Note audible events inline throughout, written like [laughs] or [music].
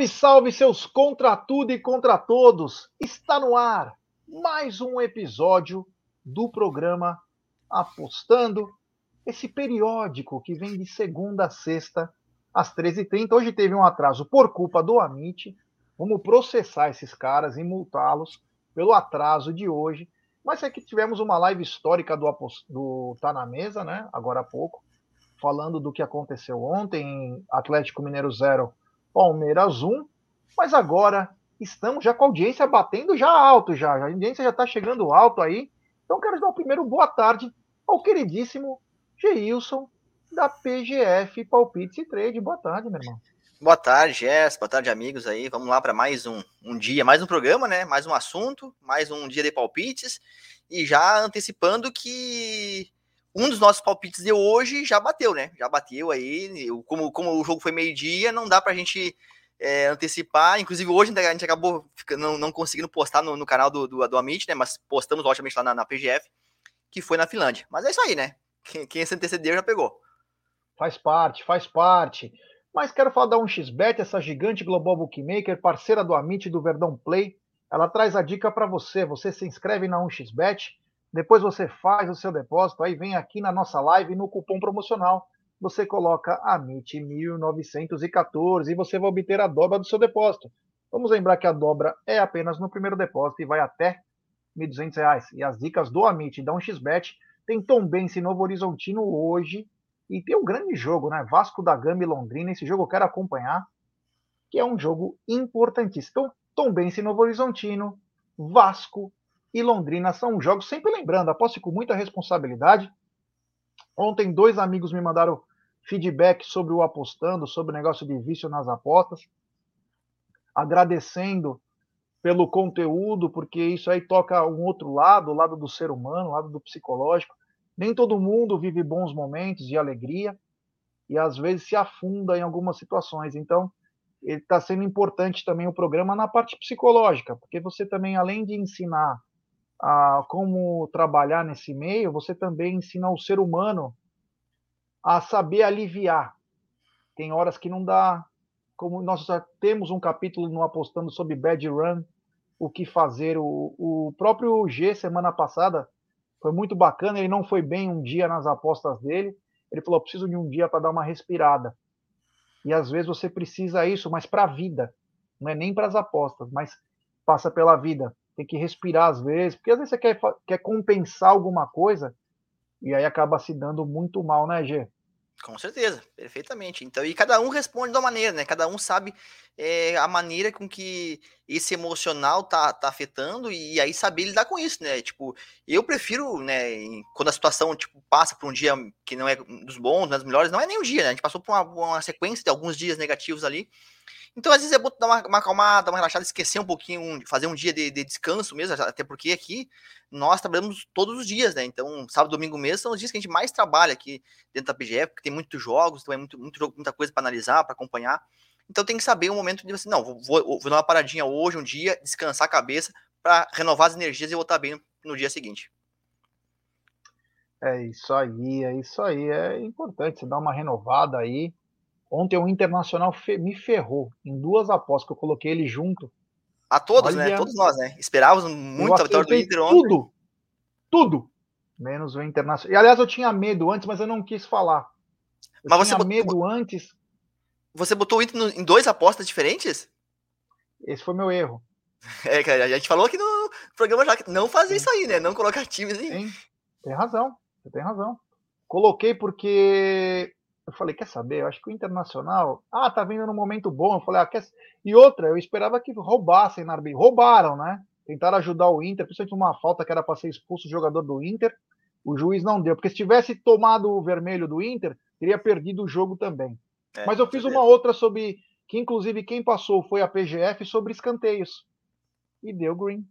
Salve, salve, seus contra tudo e contra todos! Está no ar mais um episódio do programa Apostando, esse periódico que vem de segunda a sexta, às 13h30. Hoje teve um atraso por culpa do Amit. Vamos processar esses caras e multá-los pelo atraso de hoje. Mas é que tivemos uma live histórica do, do Tá na Mesa, né? Agora há pouco, falando do que aconteceu ontem, Atlético Mineiro 0, Palmeiras 1, mas agora estamos já com a audiência batendo já alto, já. A audiência já está chegando alto aí. Então quero dar o primeiro boa tarde ao queridíssimo Geilson da PGF Palpites e Trade. Boa tarde, meu irmão. Boa tarde, Jess. Boa tarde, amigos aí. Vamos lá para mais um, um dia, mais um programa, né? Mais um assunto, mais um dia de palpites. E já antecipando que um dos nossos palpites de hoje já bateu, né? Já bateu aí. Como, como o jogo foi meio-dia, não dá pra gente é, antecipar. Inclusive, hoje a gente acabou não, não conseguindo postar no, no canal do, do, do, Amit, né? Mas postamos, logicamente, lá na, na, PGF, que foi na Finlândia. Mas é isso aí, né? Quem, quem se antecedeu já pegou. Faz parte, faz parte. Mas quero falar da 1xBet, essa gigante global bookmaker, parceira do Amit do Verdão Play. Ela traz a dica para você. Você se inscreve na 1xBet depois você faz o seu depósito, aí vem aqui na nossa live no cupom promocional. Você coloca AMIT1914 e você vai obter a dobra do seu depósito. Vamos lembrar que a dobra é apenas no primeiro depósito e vai até R$ 1.200. E as dicas do Amit da 1xBet tem Tom Bense Novo Horizontino hoje e tem um grande jogo, né? Vasco da Gama e Londrina. Esse jogo eu quero acompanhar, que é um jogo importantíssimo. Então, Tom Novo Horizontino, Vasco e Londrina são jogos, sempre lembrando, aposte com muita responsabilidade. Ontem, dois amigos me mandaram feedback sobre o apostando, sobre o negócio de vício nas apostas, agradecendo pelo conteúdo, porque isso aí toca um outro lado, o lado do ser humano, o lado do psicológico. Nem todo mundo vive bons momentos de alegria e às vezes se afunda em algumas situações. Então, está sendo importante também o programa na parte psicológica, porque você também, além de ensinar a como trabalhar nesse meio, você também ensina o ser humano a saber aliviar. Tem horas que não dá, como nós já temos um capítulo no Apostando sobre Bad Run, o que fazer. O, o próprio G, semana passada, foi muito bacana, ele não foi bem um dia nas apostas dele, ele falou, preciso de um dia para dar uma respirada. E às vezes você precisa isso, mas para a vida, não é nem para as apostas, mas passa pela vida tem que respirar às vezes, porque às vezes você quer, quer compensar alguma coisa e aí acaba se dando muito mal, né, Gê? Com certeza, perfeitamente. Então, e cada um responde de uma maneira, né? Cada um sabe é, a maneira com que esse emocional tá, tá afetando e aí saber lidar com isso, né? Tipo, eu prefiro, né, quando a situação tipo, passa por um dia que não é dos bons, não é dos melhores, não é nem um dia, né? A gente passou por uma, uma sequência de alguns dias negativos ali. Então, às vezes é bom dar uma, uma acalmada, uma relaxada, esquecer um pouquinho, fazer um dia de, de, descanso mesmo, até porque aqui nós trabalhamos todos os dias, né? Então, sábado, domingo mesmo são os dias que a gente mais trabalha aqui dentro da PGF, porque tem muitos jogos, então é muito, muito jogo, muita coisa para analisar, para acompanhar. Então tem que saber um momento de você, não, vou, vou, vou dar uma paradinha hoje, um dia, descansar a cabeça para renovar as energias e voltar bem no dia seguinte. É isso aí, é isso aí. É importante você dar uma renovada aí. Ontem o Internacional me ferrou em duas apostas que eu coloquei ele junto. A todos, né? Olha, né? Todos nós, né? Esperávamos muito a vitória do Inter ontem. Tudo, tudo, menos o Internacional. E aliás, eu tinha medo antes, mas eu não quis falar. Eu mas você botou... medo antes você botou o Inter em dois apostas diferentes? Esse foi meu erro. [laughs] É, cara, a gente falou aqui no programa já que não fazer isso aí, né? Não colocar times aí. Tem, tem razão, você tem razão. Coloquei porque eu falei, quer saber? Eu acho que o Internacional, ah, tá vindo num momento bom. Eu falei, ah, quer... E outra, eu esperava que roubassem na Arbi. Roubaram, né? Tentaram ajudar o Inter, principalmente uma falta que era para ser expulso o jogador do Inter. O juiz não deu, porque se tivesse tomado o vermelho do Inter, teria perdido o jogo também. É, Mas eu fiz uma outra sobre, que inclusive quem passou foi a PGF, sobre escanteios. E deu green.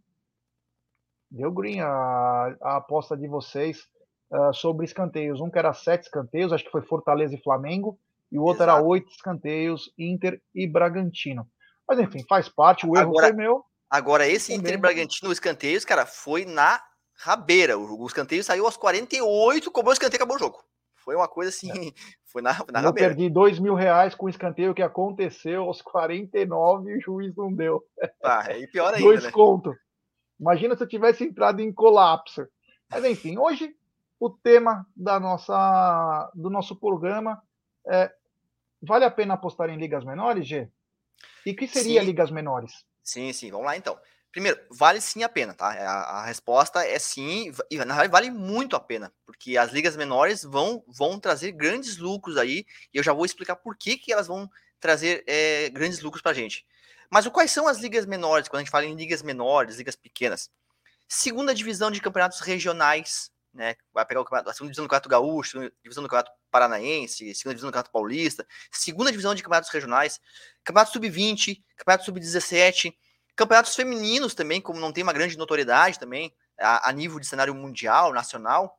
Deu green a, a aposta de vocês uh, sobre escanteios. Um que era sete escanteios, acho que foi Fortaleza e Flamengo, e o outro Exato. era oito escanteios, Inter e Bragantino. Mas enfim, faz parte, o erro agora, foi meu. Agora, esse Inter e Bragantino, escanteios, cara, foi na rabeira. O, o escanteio saiu aos 48, cobrou o escanteio acabou o jogo. Foi uma coisa assim, é. [laughs] foi na, na Eu perdi dois mil reais com o escanteio que aconteceu aos 49 e o juiz não deu. Ah, e pior [laughs] ainda, Dois né? contos. Imagina se eu tivesse entrado em colapso. Mas enfim, hoje o tema da nossa, do nosso programa é vale a pena apostar em ligas menores, G? E que seria sim. ligas menores? Sim, sim, vamos lá então. Primeiro, vale sim a pena, tá? É, a, a, resposta é sim, e na verdade vale muito a pena, porque as ligas menores vão, vão trazer grandes lucros aí, e eu já vou explicar por que, que elas vão trazer é, grandes lucros pra gente. Mas o, quais são as ligas menores, quando a gente fala em ligas menores, ligas pequenas? Segunda divisão de campeonatos regionais, né? Vai pegar o a segunda divisão do Campeonato Gaúcho, segunda divisão do Campeonato Paranaense, segunda divisão do Campeonato Paulista, segunda divisão de campeonatos regionais, Campeonato Sub-20, Campeonato Sub-17, campeonatos femininos também, como não tem uma grande notoriedade também, a, a nível de cenário mundial, nacional,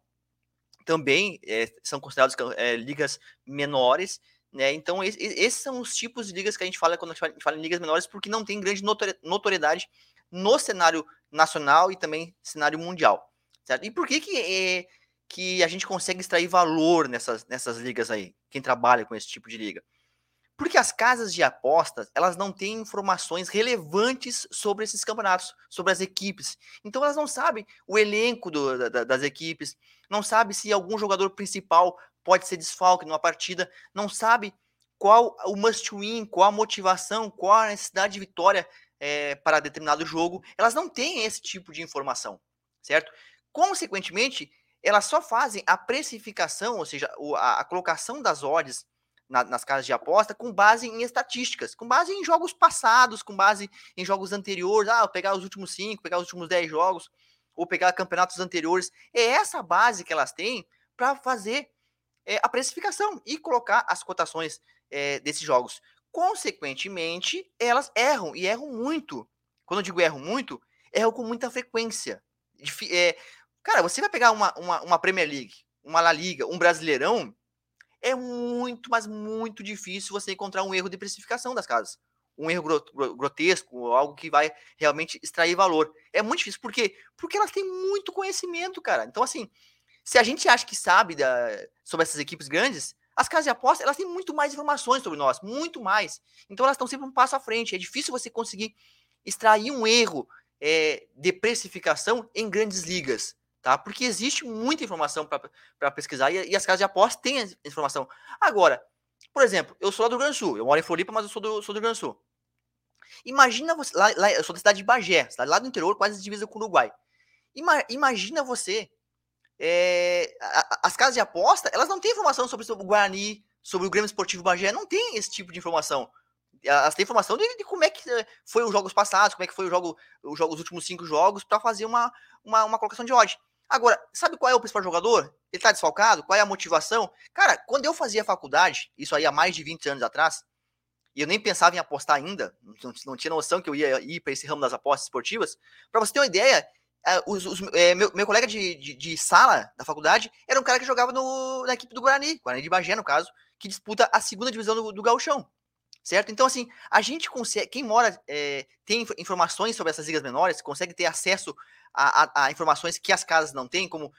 também é, são considerados é, ligas menores, né? Então, esse, esses são os tipos de ligas que a gente fala quando a gente fala em ligas menores, porque não tem grande notoriedade no cenário nacional e também cenário mundial. Certo? E por que, que, é, que a gente consegue extrair valor nessas, nessas ligas aí, quem trabalha com esse tipo de liga? Porque as casas de apostas, elas não têm informações relevantes sobre esses campeonatos, sobre as equipes. Então elas não sabem o elenco do, da, das equipes, não sabe se algum jogador principal pode ser desfalque numa partida, não sabe qual o must win, qual a motivação, qual a necessidade de vitória é, para determinado jogo. Elas não têm esse tipo de informação, certo? Consequentemente, elas só fazem a precificação, ou seja, a, colocação das odds na, nas casas de aposta com base em estatísticas, com base em jogos passados, com base em jogos anteriores. Ah, pegar os últimos cinco, pegar os últimos dez jogos, ou pegar campeonatos anteriores. É essa base que elas têm para fazer é, a precificação e colocar as cotações é, desses jogos. Consequentemente, elas erram e erram muito. Quando eu digo erram muito, erram com muita frequência. É, Cara, você vai pegar uma, uma, uma Premier League, uma La Liga, um Brasileirão, é muito, mas muito difícil você encontrar um erro de precificação das casas. Um erro grotesco, algo que vai realmente extrair valor. É muito difícil. Por quê? Porque elas têm muito conhecimento, cara. Então, assim, se a gente acha que sabe da, sobre essas equipes grandes, as casas de aposta, elas têm muito mais informações sobre nós, muito mais. Então, elas estão sempre um passo à frente. É difícil você conseguir extrair um erro é, de precificação em grandes ligas tá? Porque existe muita informação para pesquisar e, e, as casas de aposta têm informação. Agora, por exemplo, eu sou lá do Rio Grande do Sul, eu moro em Floripa, mas eu sou do, sou do Rio Grande do Sul. Imagina você, lá, lá, eu sou da cidade de Bagé, cidade lá do interior, quase divisa com o Uruguai. Ima, imagina você, é, a, as casas de aposta, elas não têm informação sobre, sobre o Guarani, sobre o Grêmio Esportivo Bagé, não tem esse tipo de informação elas têm informação de, de, como é que eh, foi os jogos passados, como é que foi o jogo, o jogo os últimos cinco jogos, para fazer uma, uma, uma, colocação de odd. Agora, sabe qual é o principal jogador? Ele tá desfalcado? Qual é a motivação? Cara, quando eu fazia faculdade, isso aí há mais de 20 anos atrás, e eu nem pensava em apostar ainda, não, não tinha noção que eu ia ir para esse ramo das apostas esportivas. Para você ter uma ideia, é, os, os, é, meu, meu, colega de, de, de, sala da faculdade era um cara que jogava no, na equipe do Guarani, Guarani de Bagé, no caso, que disputa a segunda divisão do, do Gauchão. Certo? Então, assim, a gente consegue. Quem mora, é, tem informações sobre essas ligas menores, consegue ter acesso a, a, a, informações que as casas não têm, como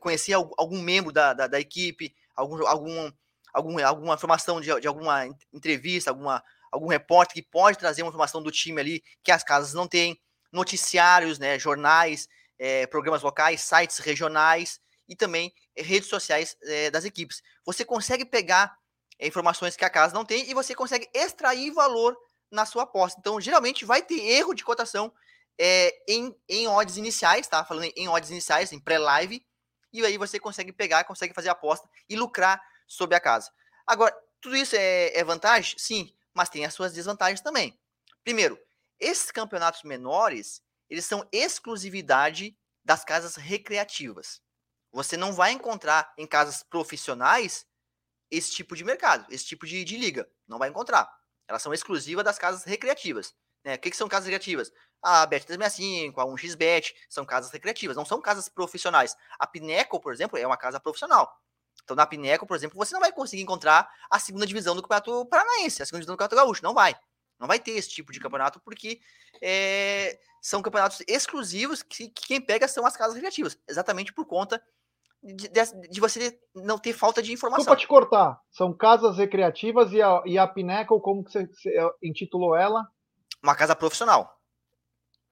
conhecer algum membro da, da, da equipe, algum, algum, algum, alguma informação de, de alguma entrevista, alguma, algum repórter que pode trazer uma informação do time ali que as casas não têm, noticiários, né, jornais, é, programas locais, sites regionais e também redes sociais é, das equipes. Você consegue pegar é, informações que a casa não tem e você consegue extrair valor na sua aposta. Então, geralmente vai ter erro de cotação é, em, em odds iniciais, tá? Falando em odds iniciais, em pré-live, e aí você consegue pegar, consegue fazer aposta e lucrar sobre a casa. Agora, tudo isso é, é vantagem? Sim, mas tem as suas desvantagens também. Primeiro, esses campeonatos menores, eles são exclusividade das casas recreativas. Você não vai encontrar em casas profissionais esse tipo de mercado, esse tipo de, de liga. Não vai encontrar. Elas são exclusivas das casas recreativas. Né? O que, que são casas recreativas? A Bet365, a 1xBet, são casas recreativas, não são casas profissionais. A Pineco, por exemplo, é uma casa profissional. Então, na Pineco, por exemplo, você não vai conseguir encontrar a segunda divisão do Campeonato Paranaense, a segunda divisão do Campeonato Gaúcho. Não vai. Não vai ter esse tipo de campeonato, porque é, são campeonatos exclusivos que, que, quem pega são as casas recreativas, exatamente por conta de, de, de, você não ter falta de informação. Para te cortar, são casas recreativas e a, e a Pinnacle, como que você, você intitulou ela? Uma casa profissional.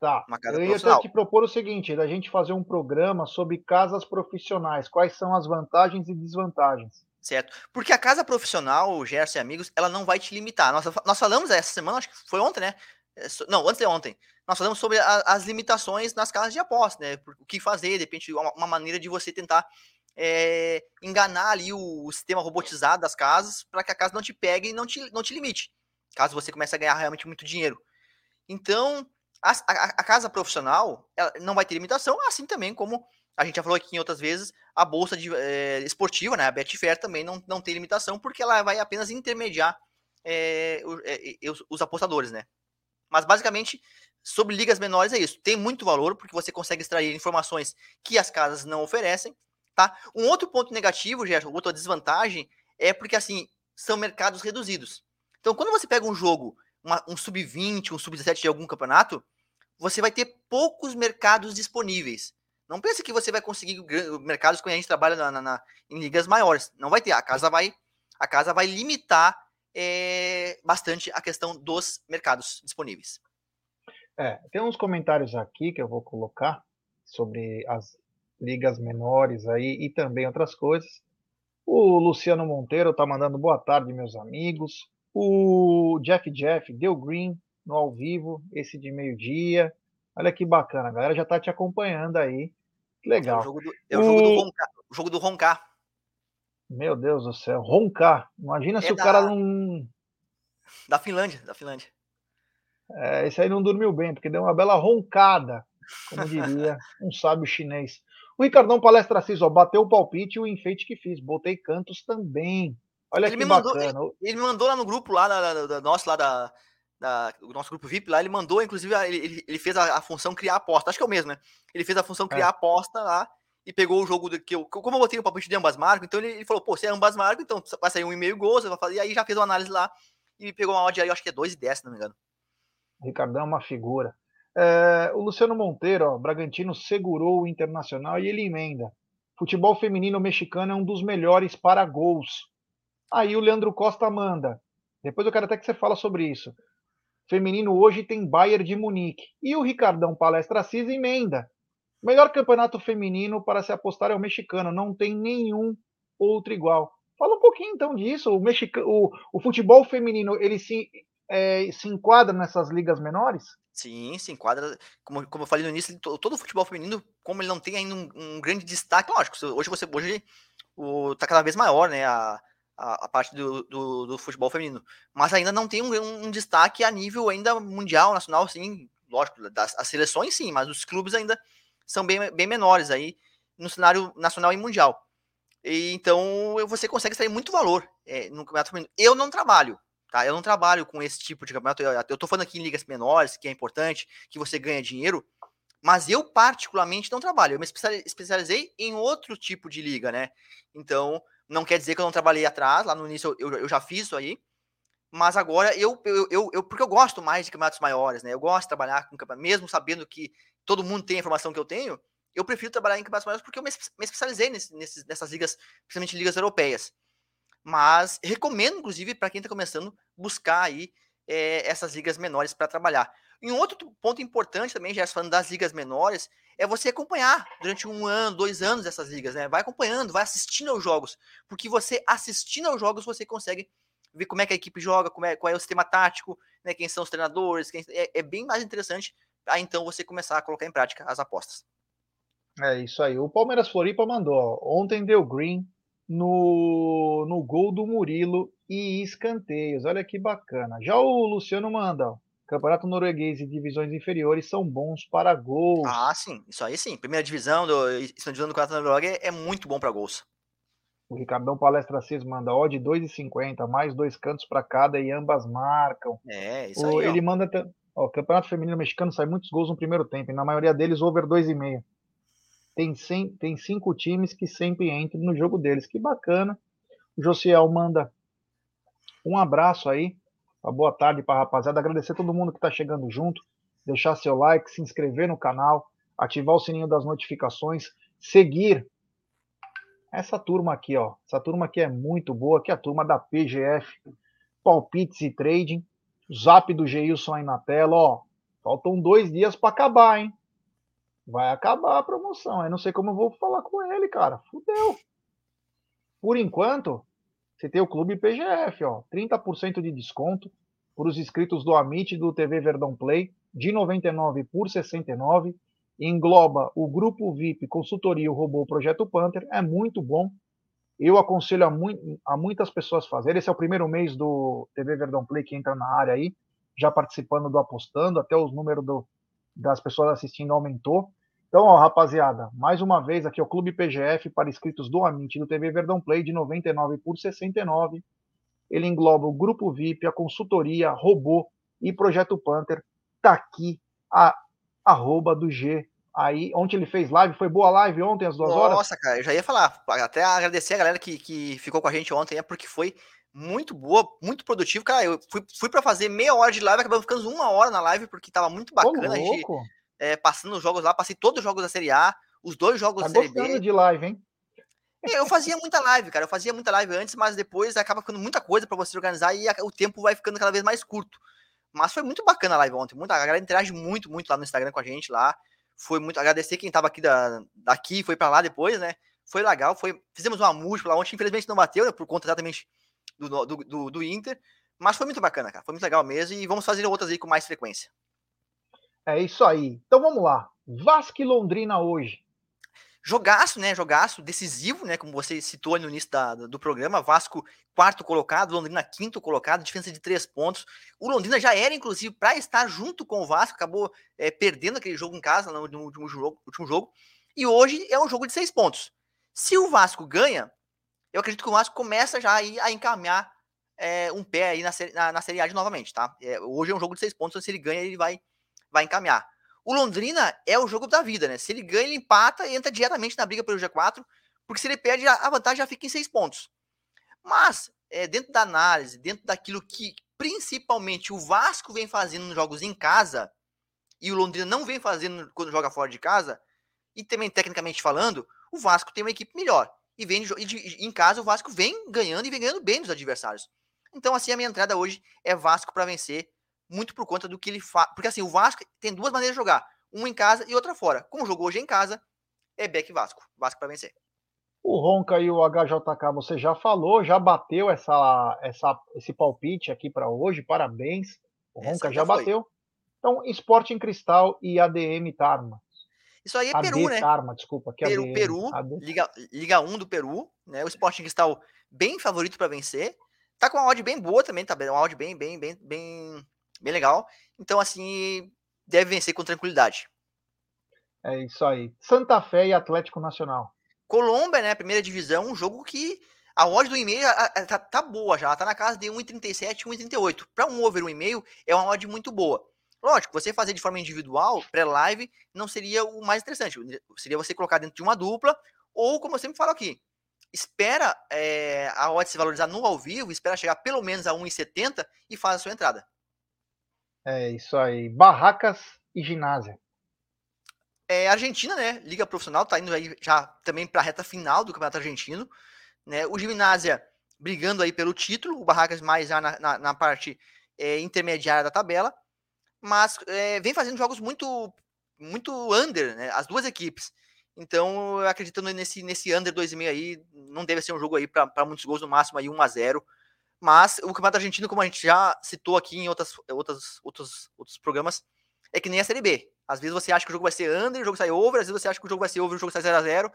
Tá. Eu ia até te propor o seguinte, da gente fazer um programa sobre casas profissionais. Quais são as vantagens e desvantagens? Certo. Porque a casa profissional, Gerson e amigos, ela não vai te limitar. Nós, nós falamos essa semana, acho que foi ontem, né? É, não, antes de ontem. Nós falamos sobre a, as limitações nas casas de aposta, né? O que fazer, de repente, uma, uma maneira de você tentar é, enganar ali o, o, sistema robotizado das casas para que a casa não te pegue e não te, não te limite. Caso você comece a ganhar realmente muito dinheiro. Então, a, a, a casa profissional não vai ter limitação, assim também como a gente já falou aqui em outras vezes, a bolsa de, é, esportiva, né, a Betfair também não, não tem limitação, porque ela vai apenas intermediar é, os, os, apostadores, né. Mas basicamente, sobre ligas menores é isso. Tem muito valor, porque você consegue extrair informações que as casas não oferecem, tá? Um outro ponto negativo, Gerson, outra desvantagem, é porque assim, são mercados reduzidos. Então, quando você pega um jogo uma, um sub-20, um sub-17 de algum campeonato, você vai ter poucos mercados disponíveis. Não pense que você vai conseguir mercados quando a gente trabalha na, na, em ligas maiores. Não vai ter. A casa vai, a casa vai limitar é, bastante a questão dos mercados disponíveis. É, tem uns comentários aqui que eu vou colocar sobre as ligas menores aí e também outras coisas. O Luciano Monteiro está mandando boa tarde, meus amigos. O Jeff Jeff deu green no ao vivo, esse de meio-dia. Olha que bacana, a galera já tá te acompanhando aí. Que legal. É o jogo do, é o jogo do, roncar, o jogo do roncar. Meu Deus do céu, roncar. Imagina é se da, o cara não. Da Finlândia, da Finlândia. É, esse aí não dormiu bem, porque deu uma bela roncada, como diria [laughs] um sábio chinês. O Ricardão Palestra Assis, ó, bateu o palpite e o enfeite que fiz. Botei cantos também. Olha ele que me mandou, bacana. Ele, ele, me mandou lá no grupo lá da, da, da nosso lá da, da, o nosso grupo VIP lá, ele mandou, inclusive, ele, ele fez a, a, função criar aposta. Acho que é o mesmo, né? Ele fez a função é. criar é. aposta lá e pegou o jogo do que eu. Como eu botei o palpite de ambas marcas, então ele, ele, falou, pô, se é ambas marcas, então vai sair um e meio gol, você vai fazer. E aí já fez uma análise lá e pegou uma odd aí, acho que é 2 e 10, se não me engano. Ricardão é uma figura. É, o Luciano Monteiro, ó, Bragantino segurou o Internacional e ele emenda. Futebol feminino mexicano é um dos melhores para gols. Aí o Leandro Costa manda. Depois eu quero até que você fala sobre isso. Feminino hoje tem Bayern de Munique. E o Ricardão Palestra Assis emenda. Melhor campeonato feminino para se apostar é o mexicano. Não tem nenhum outro igual. Fala um pouquinho então disso. O, mexica... o, o futebol feminino ele se, é, se enquadra nessas ligas menores? Sim, se enquadra. Como, como eu falei no início, todo o futebol feminino, como ele não tem ainda um, um grande destaque, lógico, hoje você hoje o, tá cada vez maior, né? A, a, a parte do, do, do, futebol feminino. Mas ainda não tem um, um, destaque a nível ainda mundial, nacional, sim, lógico, das as seleções sim, mas os clubes ainda são bem, bem menores aí no cenário nacional e mundial. E, então você consegue extrair muito valor é, no campeonato feminino. Eu não trabalho, tá? Eu não trabalho com esse tipo de campeonato. Eu, eu tô falando aqui em ligas menores, que é importante, que você ganha dinheiro, mas eu particularmente não trabalho. Eu me especializei em outro tipo de liga, né? Então, não quer dizer que eu não trabalhei atrás, lá no início eu, eu já fiz isso aí. Mas agora eu, eu, eu, eu, porque eu gosto mais de campeonatos maiores, né? Eu gosto de trabalhar com campeonato, mesmo sabendo que todo mundo tem a informação que eu tenho, eu prefiro trabalhar em campeonatos maiores porque eu me, me especializei nesse, nesse, nessas ligas, principalmente ligas europeias. Mas recomendo, inclusive, para quem está começando, buscar aí é, essas ligas menores para trabalhar. E um outro ponto importante também, já falando das ligas menores, é você acompanhar durante um ano, dois anos essas ligas, né? Vai acompanhando, vai assistindo aos jogos, porque você assistindo aos jogos você consegue ver como é que a equipe joga, como é, qual é o sistema tático, né? Quem são os treinadores, quem, é, é bem mais interessante a então você começar a colocar em prática as apostas. É isso aí. O Palmeiras Floripa mandou. Ó, ontem deu green no, no gol do Murilo e escanteios. Olha que bacana. Já o Luciano manda. Ó, Campeonato norueguês e divisões inferiores são bons para gols. Ah, sim. Isso aí sim. Primeira divisão do, segunda divisão do Campeonato norueguês é muito bom para gols. O Ricardão Palestra 6 manda odd 2,50, mais dois cantos para cada e ambas marcam. É, isso o, aí. Ele ó. manda. Ó, o Campeonato Feminino Mexicano sai muitos gols no primeiro tempo, e na maioria deles over 2,5. Tem, tem cinco times que sempre entram no jogo deles. Que bacana. O Josiel manda um abraço aí uma boa tarde para a rapaziada. Agradecer a todo mundo que está chegando junto. Deixar seu like, se inscrever no canal, ativar o sininho das notificações, seguir essa turma aqui, ó. Essa turma aqui é muito boa, que é a turma da PGF, Palpites e Trading. Zap do Geilson aí na tela, ó. Faltam dois dias para acabar, hein? Vai acabar a promoção. Eu não sei como eu vou falar com ele, cara. Fudeu. Por enquanto, você tem o Clube PGF, ó. 30% de desconto para os inscritos do Amit do TV Verdão Play, de 99 por 69 engloba o grupo VIP Consultoria o Robô Projeto Panther, é muito bom. Eu aconselho a, mu a muitas pessoas fazerem. Esse é o primeiro mês do TV Verdão Play que entra na área aí, já participando do Apostando, até os números do, das pessoas assistindo aumentou. Então, ó, rapaziada, mais uma vez aqui é o Clube PGF para inscritos do Amit do TV Verdão Play de 99 por 69. Ele engloba o grupo VIP, a consultoria, robô e Projeto Panther. Tá aqui a arroba do G. Aí, ontem ele fez live, foi boa live ontem, às duas Nossa, horas? Nossa, cara, eu já ia falar, até agradecer a galera que, que ficou com a gente ontem, é porque foi muito boa, muito produtivo. Cara, eu fui, fui para fazer meia hora de live, acabamos ficando uma hora na live, porque tava muito bacana. Ô, a gente, é, passando os jogos lá, passei todos os jogos da Série A, os dois jogos tá da Série B. de live, hein? É, eu fazia muita live, cara. Eu fazia muita live antes, mas depois acaba ficando muita coisa para você organizar e o tempo vai ficando cada vez mais curto. Mas foi muito bacana a live ontem. Muita, a galera interage muito, muito lá no Instagram com a gente lá. Foi muito. Agradecer quem tava aqui da, daqui, foi para lá depois, né? Foi legal. Foi, fizemos uma múltipla ontem, infelizmente não bateu, né? Por conta exatamente do, do, do, do Inter. Mas foi muito bacana, cara. Foi muito legal mesmo. E vamos fazer outras aí com mais frequência. É isso aí. Então vamos lá. Vasco e Londrina hoje. Jogaço, né? Jogaço decisivo, né? Como você citou no início da, do programa. Vasco, quarto colocado, Londrina, quinto colocado, diferença de três pontos. O Londrina já era, inclusive, para estar junto com o Vasco, acabou é, perdendo aquele jogo em casa no, último, jogo, último jogo. E hoje é um jogo de seis pontos. Se o Vasco ganha, eu acredito que o Vasco começa já a, encaminhar é, um pé aí na, na, na Série A novamente, tá? É, hoje é um jogo de seis pontos, então se ele ganha, ele vai, vai encaminhar. O Londrina é o jogo da vida, né? Se ele ganha, ele empata e entra diretamente na briga pelo G4, porque se ele perde, a vantagem já fica em seis pontos. Mas, é, dentro da análise, dentro daquilo que principalmente o Vasco vem fazendo nos jogos em casa, e o Londrina não vem fazendo quando joga fora de casa, e também tecnicamente falando, o Vasco tem uma equipe melhor. E, vem de, em casa o Vasco vem ganhando e vem ganhando bem dos adversários. Então, assim, a minha entrada hoje é Vasco para vencer muito por conta do que ele faz. Porque assim, o Vasco tem duas maneiras de jogar: uma em casa e outra fora. Como jogou hoje em casa, é Beck Vasco. Vasco para vencer. O Ronca e o HJK, você já falou, já bateu essa, essa, esse palpite aqui para hoje, parabéns. O Ronca já, já bateu. Então, Esporte em Cristal e ADM Tarma. Isso aí é AD Peru, né? Tarma, desculpa. Que Peru, ADM, Peru, Liga, Liga 1 do Peru, né? O Esporte em Cristal bem favorito para vencer. Tá com uma odd bem boa também, tá? Uma odd bem, bem, bem, bem, bem legal. Então, assim, deve vencer com tranquilidade. É isso aí. Santa Fé e Atlético Nacional. Colômbia, né? Primeira divisão, um jogo que a odd do e-mail tá, tá, boa já, tá na casa de 1,37, 1,38. Para um over 1,5 é uma odd muito boa. Lógico, você fazer de forma individual, pré-live, não seria o mais interessante. Seria você colocar dentro de uma dupla, ou como eu sempre falo aqui, espera é, a odd se valorizar no ao vivo, espera chegar pelo menos a 1,70 e faz a sua entrada. É isso aí. Barracas e ginásio. É, Argentina, né? Liga profissional, tá indo aí já também para a reta final do Campeonato Argentino. Né? O Gimnásia brigando aí pelo título, o Barracas mais na, na, na parte é, intermediária da tabela, mas é, vem fazendo jogos muito muito under, né? As duas equipes. Então, acreditando nesse, nesse under 2,5 aí, não deve ser um jogo aí para muitos gols, no máximo aí 1 a 0 mas o Campeonato Argentino, como a gente já citou aqui em outras, outras, outros, outros programas, é que nem a Série B. Às vezes você acha que o jogo vai ser under, o jogo sai over, às vezes você acha que o jogo vai ser over, o jogo sai 0x0.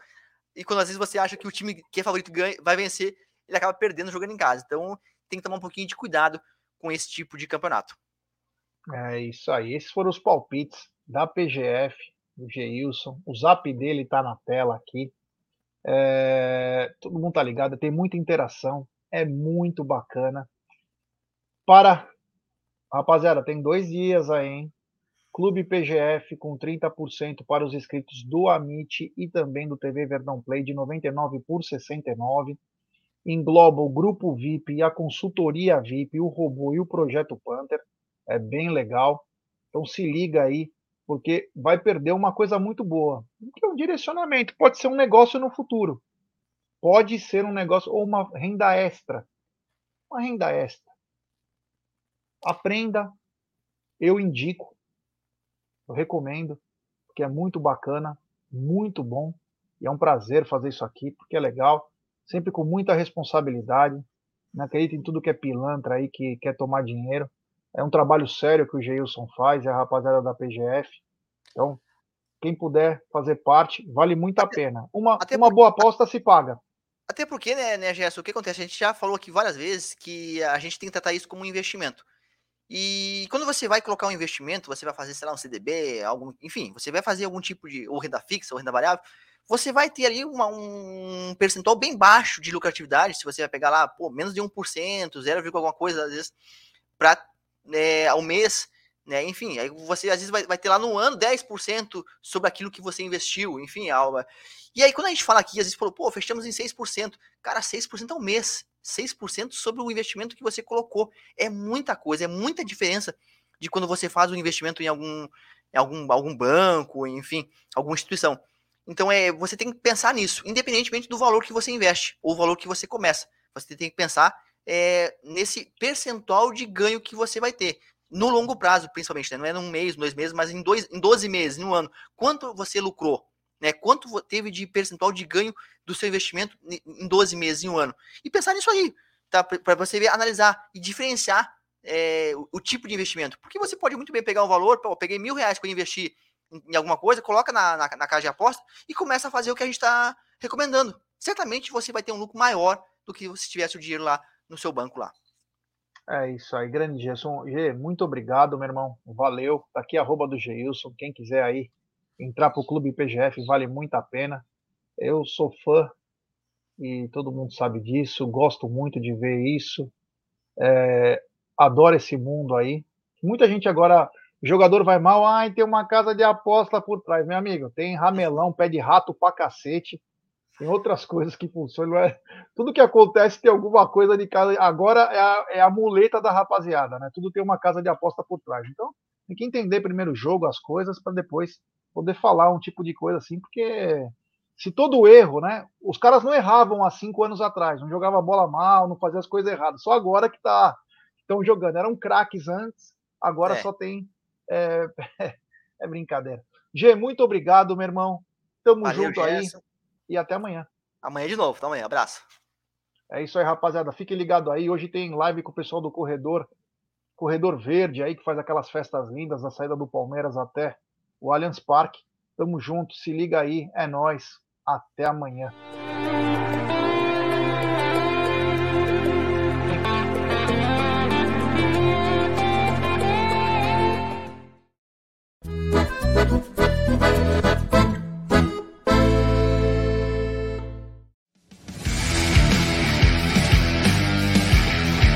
E quando às vezes você acha que o time que é favorito ganha, vai vencer, ele acaba perdendo jogando em casa. Então tem que tomar um pouquinho de cuidado com esse tipo de campeonato. É isso aí. Esses foram os palpites da PGF, do Geilson. O zap dele tá na tela aqui. É... Todo mundo tá ligado, tem muita interação é muito bacana. Para, rapaziada, tem dois dias aí, hein? Clube PGF com 30% para os inscritos do Amit e também do TV Verdão Play de 99 por 69. Engloba o grupo VIP a consultoria VIP, o robô e o projeto Panther. É bem legal. Então se liga aí, porque vai perder uma coisa muito boa, que é um direcionamento. Pode ser um negócio no futuro pode ser um negócio ou uma renda extra. Uma renda extra. Aprenda, eu indico, eu recomendo, porque é muito bacana, muito bom, e é um prazer fazer isso aqui, porque é legal, sempre com muita responsabilidade. Não acredito em tudo que é pilantra aí, que quer tomar dinheiro. É um trabalho sério que o Geilson faz, é a rapaziada da PGF. Então, quem puder fazer parte, vale muito a pena. Uma, uma boa aposta se paga. Até porque, né, né, Gerson, o que acontece? A gente já falou aqui várias vezes que a gente tem que tratar isso como um investimento. E quando você vai colocar um investimento, você vai fazer, sei lá, um CDB, algum, enfim, você vai fazer algum tipo de ou renda fixa ou renda variável, você vai ter ali uma, um percentual bem baixo de lucratividade, se você vai pegar lá, pô, menos de 1%, 0, alguma coisa, às vezes, para né, ao mês, né? Enfim, aí você às vezes vai, vai ter lá no ano 10% sobre aquilo que você investiu, enfim, alma. E aí quando a gente fala aqui, às vezes falou, pô, fechamos em 6%. Cara, 6% ao mês. 6% sobre o investimento que você colocou. É muita coisa, é muita diferença de quando você faz um investimento em algum, em algum, algum banco, enfim, alguma instituição. Então é, você tem que pensar nisso, independentemente do valor que você investe ou o valor que você começa. Você tem que pensar é, nesse percentual de ganho que você vai ter. No longo prazo, principalmente, né? não é num mês, dois meses, mas em, dois, em 12 meses, em um ano. Quanto você lucrou? Né? Quanto teve de percentual de ganho do seu investimento em 12 meses, em um ano? E pensar nisso aí, tá? Para você ver, analisar e diferenciar é, o, o, tipo de investimento. Porque você pode muito bem pegar um valor, pô, peguei mil reais para investir em, em, alguma coisa, coloca na, na, na casa de aposta e começa a fazer o que a gente está recomendando. Certamente você vai ter um lucro maior do que se tivesse o dinheiro lá no seu banco lá. É isso aí, grande Gerson. G, muito obrigado, meu irmão. Valeu. Tá aqui arroba do Geilson. Quem quiser aí entrar pro Clube PGF, vale muito a pena. Eu sou fã e todo mundo sabe disso. Gosto muito de ver isso. É, adoro esse mundo aí. Muita gente agora, jogador vai mal, ai, tem uma casa de aposta por trás. Meu amigo, tem ramelão, pé de rato pra cacete tem outras [laughs] coisas que funcionam. É... Tudo que acontece tem alguma coisa de casa. Agora é a, é a muleta da rapaziada, né? Tudo tem uma casa de aposta por trás. Então, tem que entender primeiro o jogo, as coisas, para depois poder falar um tipo de coisa assim, porque se todo erro, né? Os caras não erravam há cinco anos atrás, não jogava bola mal, não fazia as coisas erradas. Só agora que tá estão jogando. Eram craques antes, agora é. só tem. É, [laughs] é, brincadeira. G, muito obrigado, meu irmão. Tamo Valeu, junto Gerson. aí e até amanhã. Amanhã de novo, até amanhã. Abraço. É isso aí, rapaziada. Fique ligado aí. Hoje tem live com o pessoal do Corredor, Corredor Verde aí, que faz aquelas festas lindas na saída do Palmeiras até o Allianz Parque. Tamo junto, se liga aí, é nós. Até amanhã.